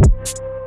you